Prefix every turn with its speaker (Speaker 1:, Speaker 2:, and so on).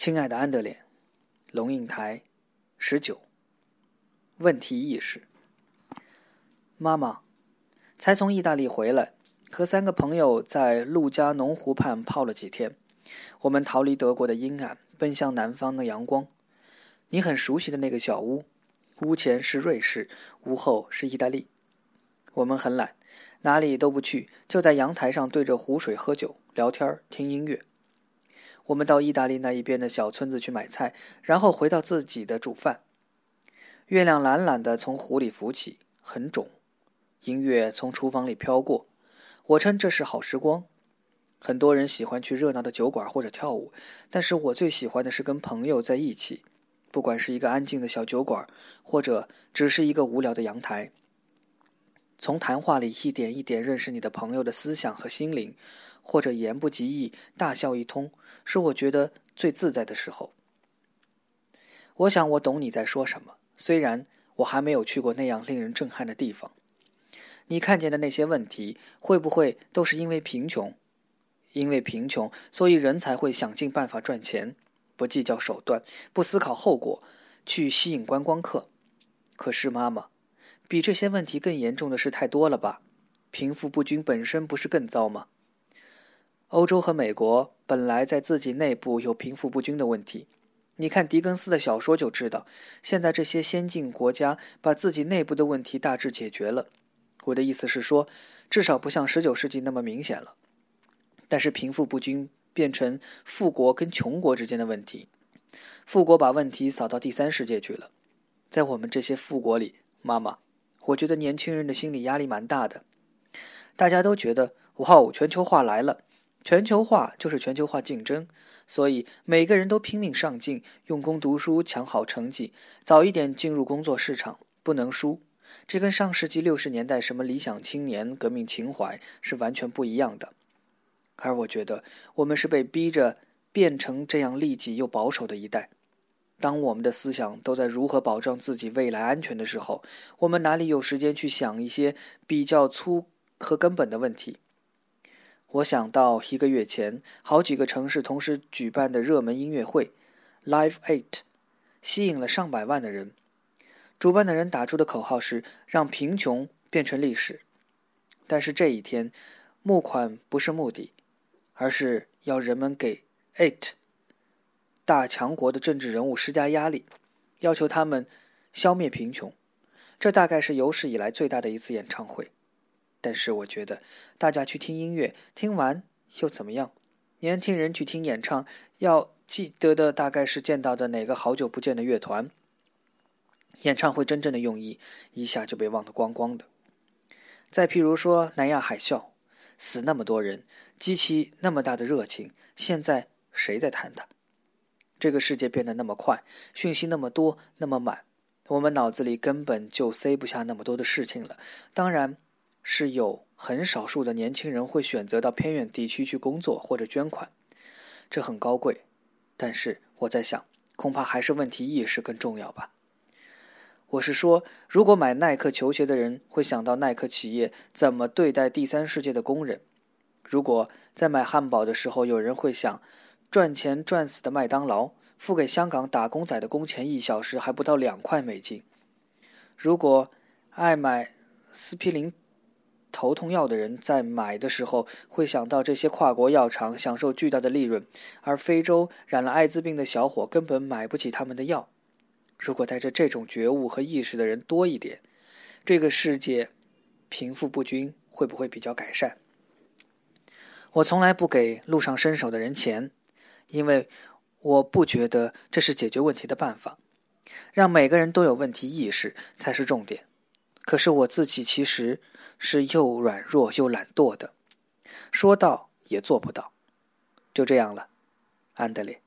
Speaker 1: 亲爱的安德烈，龙应台，十九。问题意识。妈妈，才从意大利回来，和三个朋友在陆家农湖畔泡了几天。我们逃离德国的阴暗，奔向南方的阳光。你很熟悉的那个小屋，屋前是瑞士，屋后是意大利。我们很懒，哪里都不去，就在阳台上对着湖水喝酒、聊天、听音乐。我们到意大利那一边的小村子去买菜，然后回到自己的煮饭。月亮懒懒地从湖里浮起，很肿。音乐从厨房里飘过，我称这是好时光。很多人喜欢去热闹的酒馆或者跳舞，但是我最喜欢的是跟朋友在一起，不管是一个安静的小酒馆，或者只是一个无聊的阳台。从谈话里一点一点认识你的朋友的思想和心灵，或者言不及义大笑一通，是我觉得最自在的时候。我想我懂你在说什么，虽然我还没有去过那样令人震撼的地方。你看见的那些问题，会不会都是因为贫穷？因为贫穷，所以人才会想尽办法赚钱，不计较手段，不思考后果，去吸引观光客。可是妈妈。比这些问题更严重的事太多了吧？贫富不均本身不是更糟吗？欧洲和美国本来在自己内部有贫富不均的问题，你看狄更斯的小说就知道。现在这些先进国家把自己内部的问题大致解决了。我的意思是说，至少不像十九世纪那么明显了。但是贫富不均变成富国跟穷国之间的问题，富国把问题扫到第三世界去了。在我们这些富国里，妈妈。我觉得年轻人的心理压力蛮大的，大家都觉得哇，全球化来了，全球化就是全球化竞争，所以每个人都拼命上进，用功读书，抢好成绩，早一点进入工作市场，不能输。这跟上世纪六十年代什么理想青年、革命情怀是完全不一样的。而我觉得我们是被逼着变成这样利己又保守的一代。当我们的思想都在如何保障自己未来安全的时候，我们哪里有时间去想一些比较粗和根本的问题？我想到一个月前，好几个城市同时举办的热门音乐会，Live Eight，吸引了上百万的人。主办的人打出的口号是“让贫穷变成历史”，但是这一天，募款不是目的，而是要人们给 Eight。大强国的政治人物施加压力，要求他们消灭贫穷。这大概是有史以来最大的一次演唱会。但是我觉得，大家去听音乐，听完又怎么样？年轻人去听演唱，要记得的大概是见到的哪个好久不见的乐团。演唱会真正的用意，一下就被忘得光光的。再譬如说南亚海啸，死那么多人，激起那么大的热情，现在谁在谈它？这个世界变得那么快，讯息那么多，那么满，我们脑子里根本就塞不下那么多的事情了。当然，是有很少数的年轻人会选择到偏远地区去工作或者捐款，这很高贵。但是我在想，恐怕还是问题意识更重要吧。我是说，如果买耐克球鞋的人会想到耐克企业怎么对待第三世界的工人；如果在买汉堡的时候有人会想。赚钱赚死的麦当劳，付给香港打工仔的工钱一小时还不到两块美金。如果爱买斯匹林头痛药的人在买的时候会想到这些跨国药厂享受巨大的利润，而非洲染了艾滋病的小伙根本买不起他们的药。如果带着这种觉悟和意识的人多一点，这个世界贫富不均会不会比较改善？我从来不给路上伸手的人钱。因为我不觉得这是解决问题的办法，让每个人都有问题意识才是重点。可是我自己其实是又软弱又懒惰的，说到也做不到。就这样了，安德烈。